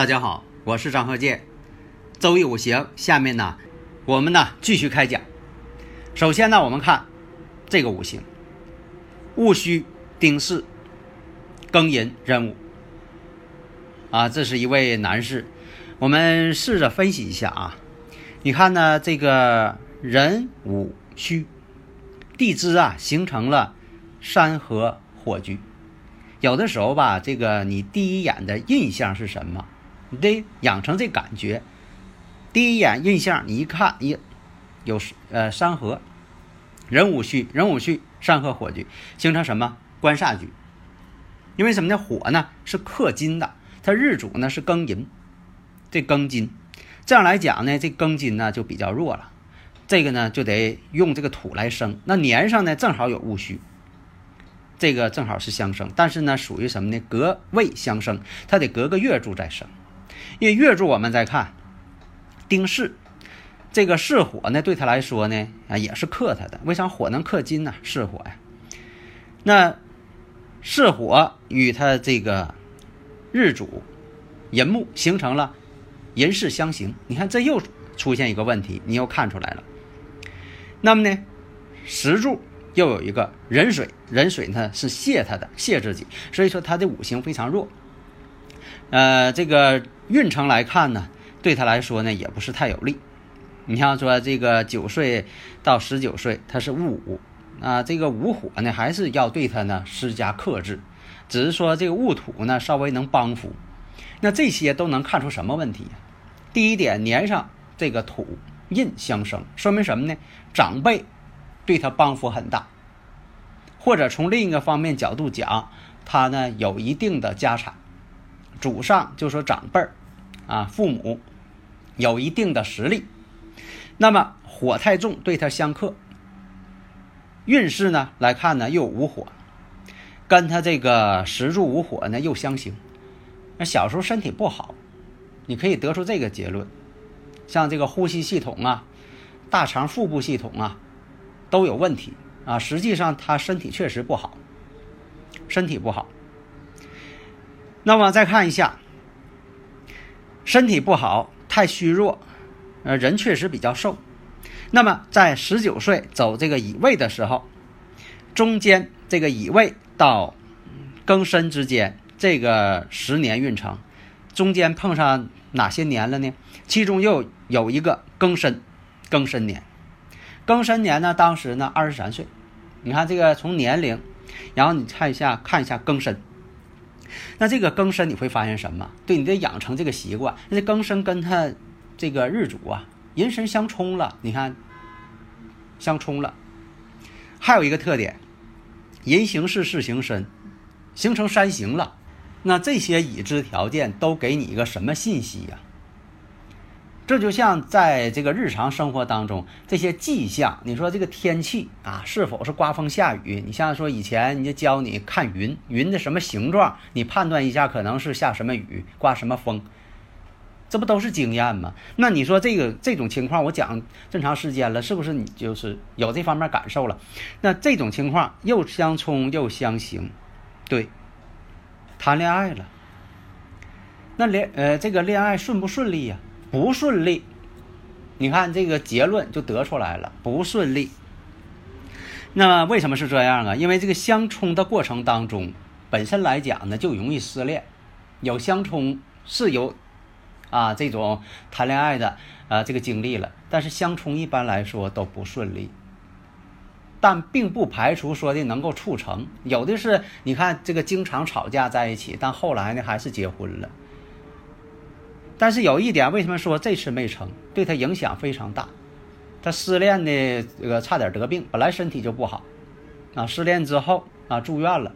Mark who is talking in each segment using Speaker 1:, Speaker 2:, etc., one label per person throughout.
Speaker 1: 大家好，我是张鹤剑。周易五行，下面呢，我们呢继续开讲。首先呢，我们看这个五行：戊戌、丁巳、庚寅、壬午。啊，这是一位男士。我们试着分析一下啊。你看呢，这个壬午戌地支啊，形成了山河火局。有的时候吧，这个你第一眼的印象是什么？你得养成这感觉。第一眼印象，你一看，一有呃山河，壬午戌，壬午戌，山河火局，形成什么官煞局？因为什么呢？火呢是克金的，它日主呢是庚寅，这庚金，这样来讲呢，这庚金呢就比较弱了。这个呢就得用这个土来生。那年上呢正好有戊戌，这个正好是相生，但是呢属于什么呢？隔位相生，它得隔个月柱再生。因为月柱我们再看丁巳，这个巳火呢，对他来说呢啊也是克他的。为啥火能克金呢？巳火呀，那巳火与他这个日主寅木形成了寅巳相刑。你看这又出现一个问题，你又看出来了。那么呢，时柱又有一个壬水，壬水呢是泄他的，泄自己，所以说他的五行非常弱。呃，这个运程来看呢，对他来说呢也不是太有利。你像说这个九岁到十九岁，他是戊午啊，这个午火呢还是要对他呢施加克制，只是说这个戊土呢稍微能帮扶。那这些都能看出什么问题？第一点，年上这个土印相生，说明什么呢？长辈对他帮扶很大，或者从另一个方面角度讲，他呢有一定的家产。祖上就说长辈儿，啊，父母有一定的实力，那么火太重对他相克。运势呢来看呢又无火，跟他这个时柱无火呢又相刑，那小时候身体不好，你可以得出这个结论，像这个呼吸系统啊、大肠腹部系统啊都有问题。啊，实际上他身体确实不好，身体不好。那么再看一下，身体不好，太虚弱，呃，人确实比较瘦。那么在十九岁走这个乙未的时候，中间这个乙未到庚申之间这个十年运程，中间碰上哪些年了呢？其中又有一个庚申，庚申年，庚申年呢，当时呢二十三岁。你看这个从年龄，然后你看一下，看一下庚申。那这个庚申你会发现什么？对你得养成这个习惯。那庚申跟他这个日主啊，寅申相冲了。你看，相冲了。还有一个特点，寅行是事行申，形成山形了。那这些已知条件都给你一个什么信息呀？这就像在这个日常生活当中，这些迹象，你说这个天气啊，是否是刮风下雨？你像说以前人家教你看云，云的什么形状，你判断一下可能是下什么雨，刮什么风，这不都是经验吗？那你说这个这种情况，我讲这么长时间了，是不是你就是有这方面感受了？那这种情况又相冲又相刑，对，谈恋爱了，那恋呃这个恋爱顺不顺利呀？不顺利，你看这个结论就得出来了，不顺利。那为什么是这样啊？因为这个相冲的过程当中，本身来讲呢就容易失恋。有相冲是有啊这种谈恋爱的啊这个经历了，但是相冲一般来说都不顺利。但并不排除说的能够促成，有的是你看这个经常吵架在一起，但后来呢还是结婚了。但是有一点，为什么说这次没成？对他影响非常大。他失恋呢，这个差点得病，本来身体就不好，啊，失恋之后啊住院了，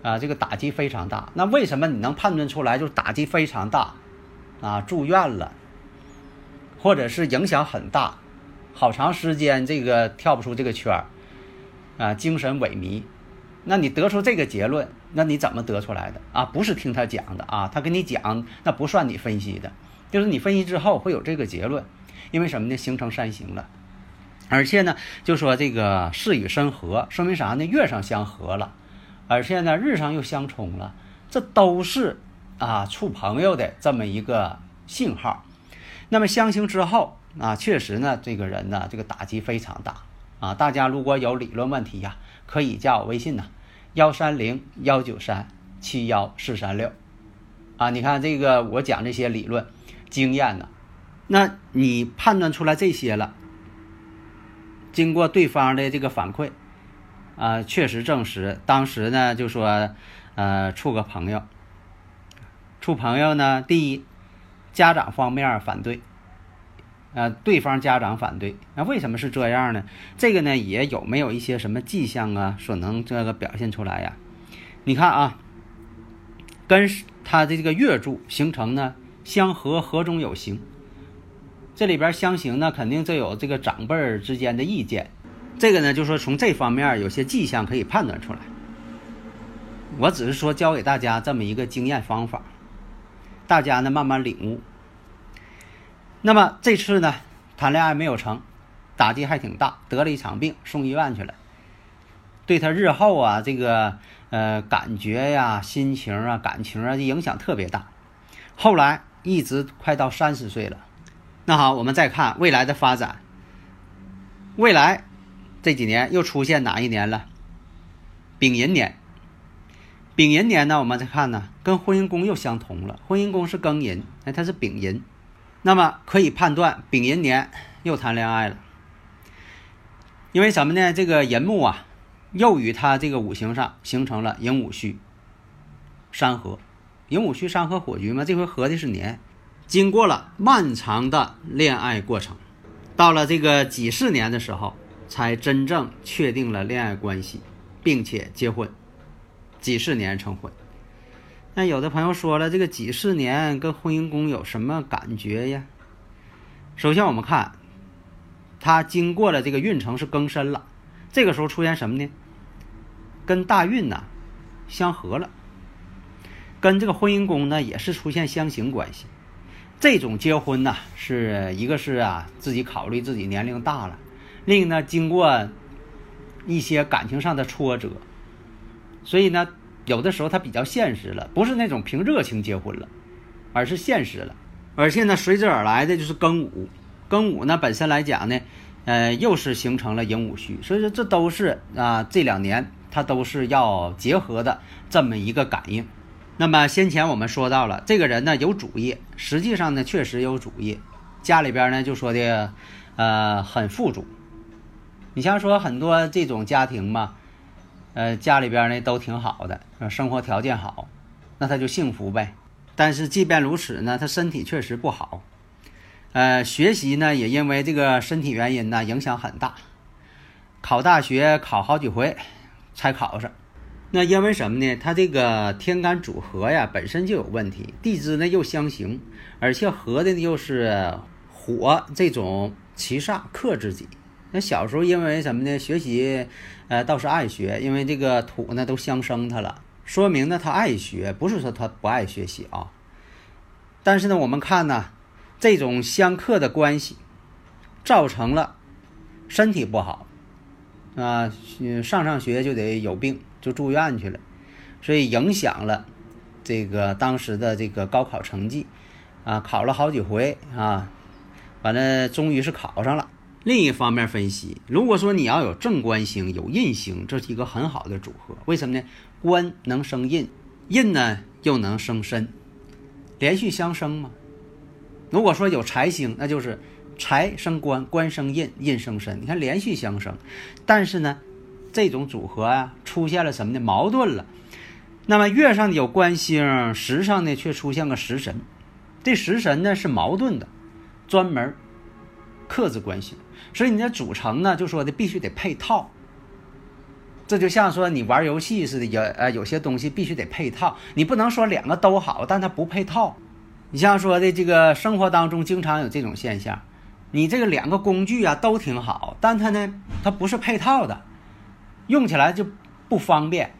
Speaker 1: 啊，这个打击非常大。那为什么你能判断出来就是打击非常大，啊，住院了，或者是影响很大，好长时间这个跳不出这个圈儿，啊，精神萎靡。那你得出这个结论，那你怎么得出来的啊？不是听他讲的啊，他跟你讲，那不算你分析的，就是你分析之后会有这个结论，因为什么呢？形成山形了，而且呢，就说这个事与身合，说明啥呢？月上相合了，而且呢，日上又相冲了，这都是啊处朋友的这么一个信号。那么相形之后啊，确实呢，这个人呢，这个打击非常大啊。大家如果有理论问题呀。可以加我微信呢，幺三零幺九三七幺四三六，啊，你看这个我讲这些理论经验呢，那你判断出来这些了，经过对方的这个反馈，啊，确实证实，当时呢就说，呃，处个朋友，处朋友呢，第一，家长方面反对。呃，对方家长反对，那为什么是这样呢？这个呢，也有没有一些什么迹象啊，所能这个表现出来呀？你看啊，跟他的这个月柱形成呢相合，合中有形，这里边相形呢，肯定就有这个长辈之间的意见。这个呢，就说从这方面有些迹象可以判断出来。我只是说教给大家这么一个经验方法，大家呢慢慢领悟。那么这次呢，谈恋爱没有成，打击还挺大，得了一场病，送医院去了。对他日后啊，这个呃感觉呀、心情啊、感情啊，影响特别大。后来一直快到三十岁了。那好，我们再看未来的发展。未来这几年又出现哪一年了？丙寅年。丙寅年呢，我们再看呢，跟婚姻宫又相同了。婚姻宫是庚寅，哎，它是丙寅。那么可以判断，丙寅年又谈恋爱了，因为什么呢？这个寅木啊，又与他这个五行上形成了寅午戌山合，寅午戌山合火局嘛，这回合的是年，经过了漫长的恋爱过程，到了这个己巳年的时候，才真正确定了恋爱关系，并且结婚，己巳年成婚。那有的朋友说了，这个几十年跟婚姻宫有什么感觉呀？首先我们看，他经过了这个运程是庚申了，这个时候出现什么呢？跟大运呢相合了，跟这个婚姻宫呢也是出现相刑关系。这种结婚呢，是一个是啊自己考虑自己年龄大了，另一个呢经过一些感情上的挫折，所以呢。有的时候他比较现实了，不是那种凭热情结婚了，而是现实了。而且呢，随之而来的就是庚午，庚午呢本身来讲呢，呃，又是形成了寅午戌，所以说这都是啊这两年它都是要结合的这么一个感应。那么先前我们说到了，这个人呢有主业，实际上呢确实有主业，家里边呢就说的呃很富足。你像说很多这种家庭嘛。呃，家里边呢都挺好的，生活条件好，那他就幸福呗。但是即便如此呢，他身体确实不好，呃，学习呢也因为这个身体原因呢影响很大，考大学考好几回才考上。那因为什么呢？他这个天干组合呀本身就有问题，地支呢又相刑，而且合的又是火这种七煞克自己。那小时候因为什么呢？学习，呃，倒是爱学，因为这个土呢都相生他了，说明呢他爱学，不是说他不爱学习啊。但是呢，我们看呢，这种相克的关系，造成了身体不好啊，上上学就得有病，就住院去了，所以影响了这个当时的这个高考成绩啊，考了好几回啊，反正终于是考上了。另一方面分析，如果说你要有正官星、有印星，这是一个很好的组合。为什么呢？官能生印，印呢又能生身，连续相生嘛。如果说有财星，那就是财生官，官生印，印生身。你看连续相生，但是呢，这种组合啊出现了什么呢？矛盾了。那么月上有官星，时上呢却出现个食神，这食神呢是矛盾的，专门克制官星，所以你的组成呢就说的必须得配套。这就像说你玩游戏似的，有呃有些东西必须得配套，你不能说两个都好，但它不配套。你像说的这个生活当中经常有这种现象，你这个两个工具啊都挺好，但它呢它不是配套的，用起来就不方便。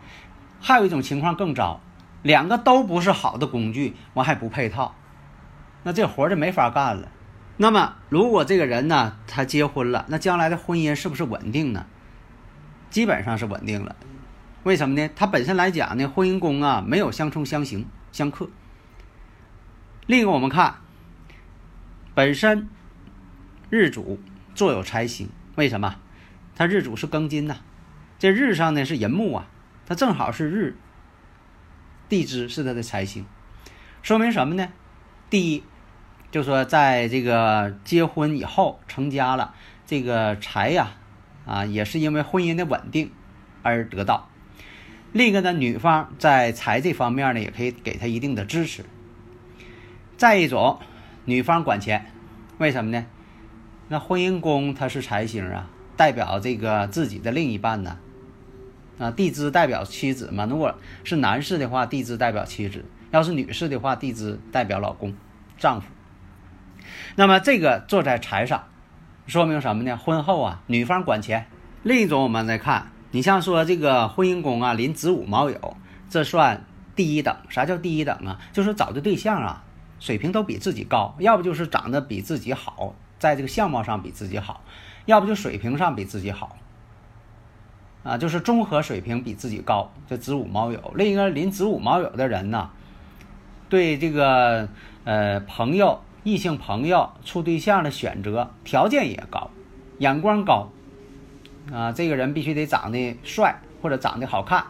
Speaker 1: 还有一种情况更糟，两个都不是好的工具，完还不配套，那这活就没法干了。那么如果这个人呢他结婚了，那将来的婚姻是不是稳定呢？基本上是稳定了，为什么呢？他本身来讲呢，婚姻宫啊没有相冲相刑相克。另一个我们看，本身日主坐有财星，为什么？他日主是庚金呐，这日上呢是寅木啊，它正好是日，地支是他的财星，说明什么呢？第一，就说在这个结婚以后成家了，这个财呀。啊，也是因为婚姻的稳定而得到。另一个呢，女方在财这方面呢，也可以给他一定的支持。再一种，女方管钱，为什么呢？那婚姻宫它是财星啊，代表这个自己的另一半呢。啊，地支代表妻子嘛。如果是男士的话，地支代表妻子；要是女士的话，地支代表老公、丈夫。那么这个坐在财上。说明什么呢？婚后啊，女方管钱。另一种，我们再看，你像说这个婚姻宫啊，临子午卯酉，这算第一等。啥叫第一等啊？就是找的对象啊，水平都比自己高，要不就是长得比自己好，在这个相貌上比自己好，要不就水平上比自己好，啊，就是综合水平比自己高。这子午卯酉，另一个临子午卯酉的人呢，对这个呃朋友。异性朋友处对象的选择条件也高，眼光高，啊，这个人必须得长得帅或者长得好看，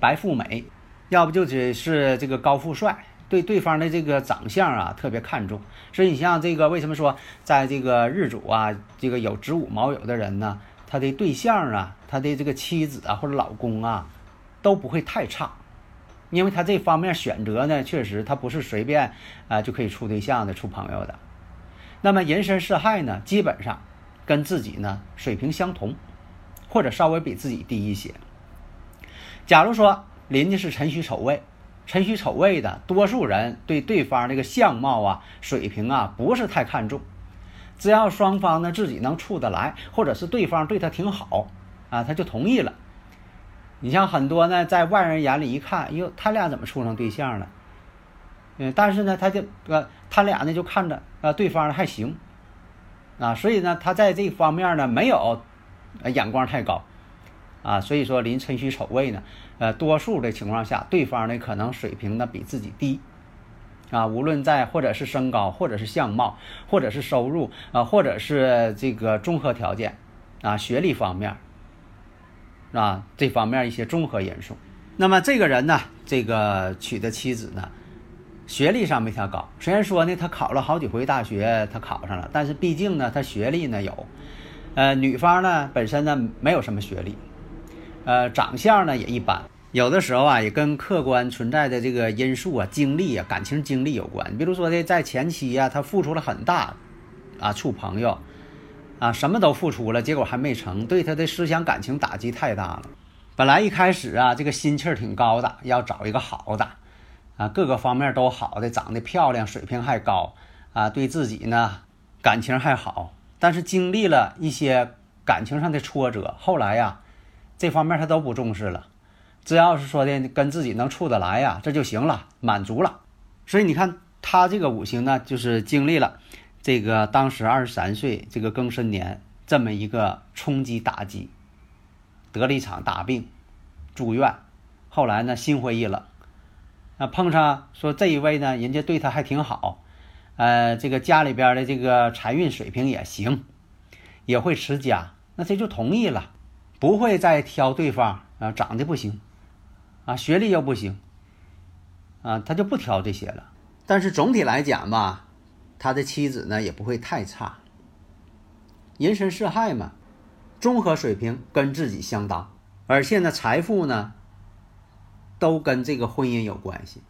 Speaker 1: 白富美，要不就只是这个高富帅，对对方的这个长相啊特别看重。所以你像这个为什么说在这个日主啊，这个有子午卯酉的人呢，他的对象啊，他的这个妻子啊或者老公啊，都不会太差。因为他这方面选择呢，确实他不是随便啊就可以处对象的、处朋友的。那么寅申巳亥呢，基本上跟自己呢水平相同，或者稍微比自己低一些。假如说临的是辰戌丑未，辰戌丑未的多数人对对方这个相貌啊、水平啊不是太看重，只要双方呢自己能处得来，或者是对方对他挺好啊，他就同意了。你像很多呢，在外人眼里一看，哟，他俩怎么处成对象了？嗯，但是呢，他就呃，他俩呢就看着呃对方还行，啊，所以呢，他在这方面呢没有呃眼光太高，啊，所以说临辰戌丑未呢，呃，多数的情况下，对方呢可能水平呢比自己低，啊，无论在或者是身高，或者是相貌，或者是收入，啊，或者是这个综合条件，啊，学历方面。啊，这方面一些综合因素。那么这个人呢，这个娶的妻子呢，学历上没他高。虽然说呢，他考了好几回大学，他考上了，但是毕竟呢，他学历呢有。呃，女方呢本身呢没有什么学历，呃，长相呢也一般。有的时候啊，也跟客观存在的这个因素啊、经历啊、感情经历有关。比如说呢，在前期啊，他付出了很大，啊，处朋友。啊，什么都付出了，结果还没成，对他的思想感情打击太大了。本来一开始啊，这个心气儿挺高的，要找一个好的，啊，各个方面都好的，长得漂亮，水平还高，啊，对自己呢感情还好。但是经历了一些感情上的挫折，后来呀，这方面他都不重视了，只要是说的跟自己能处得来呀，这就行了，满足了。所以你看他这个五行呢，就是经历了。这个当时二十三岁，这个庚申年这么一个冲击打击，得了一场大病，住院，后来呢心灰意冷，啊碰上说这一位呢，人家对他还挺好，呃这个家里边的这个财运水平也行，也会持家，那这就同意了，不会再挑对方啊长得不行，啊学历又不行，啊他就不挑这些了。但是总体来讲吧。他的妻子呢也不会太差，人身是害嘛，综合水平跟自己相当，而且呢财富呢都跟这个婚姻有关系，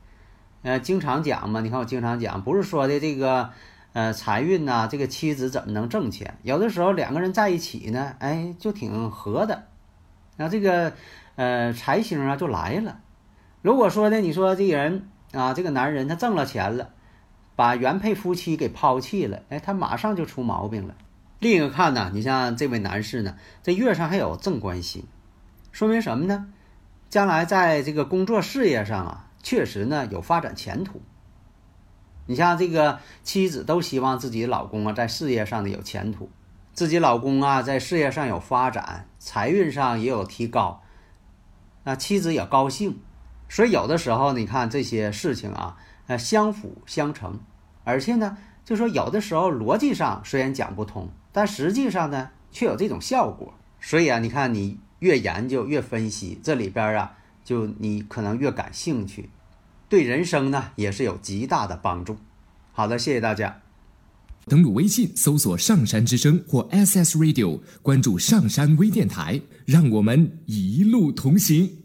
Speaker 1: 呃，经常讲嘛，你看我经常讲，不是说的这个，呃，财运呐，这个妻子怎么能挣钱？有的时候两个人在一起呢，哎，就挺合的，那这个，呃，财星啊就来了。如果说呢，你说这人啊，这个男人他挣了钱了，把原配夫妻给抛弃了，哎，他马上就出毛病了。另一个看呢，你像这位男士呢，这月上还有正官星，说明什么呢？将来在这个工作事业上啊。确实呢，有发展前途。你像这个妻子都希望自己老公啊，在事业上的有前途，自己老公啊，在事业上有发展，财运上也有提高，那妻子也高兴。所以有的时候，你看这些事情啊，呃，相辅相成，而且呢，就说有的时候逻辑上虽然讲不通，但实际上呢，却有这种效果。所以啊，你看你越研究越分析，这里边啊。就你可能越感兴趣，对人生呢也是有极大的帮助。好的，谢谢大家。
Speaker 2: 登录微信搜索“上山之声”或 “SS Radio”，关注“上山微电台”，让我们一路同行。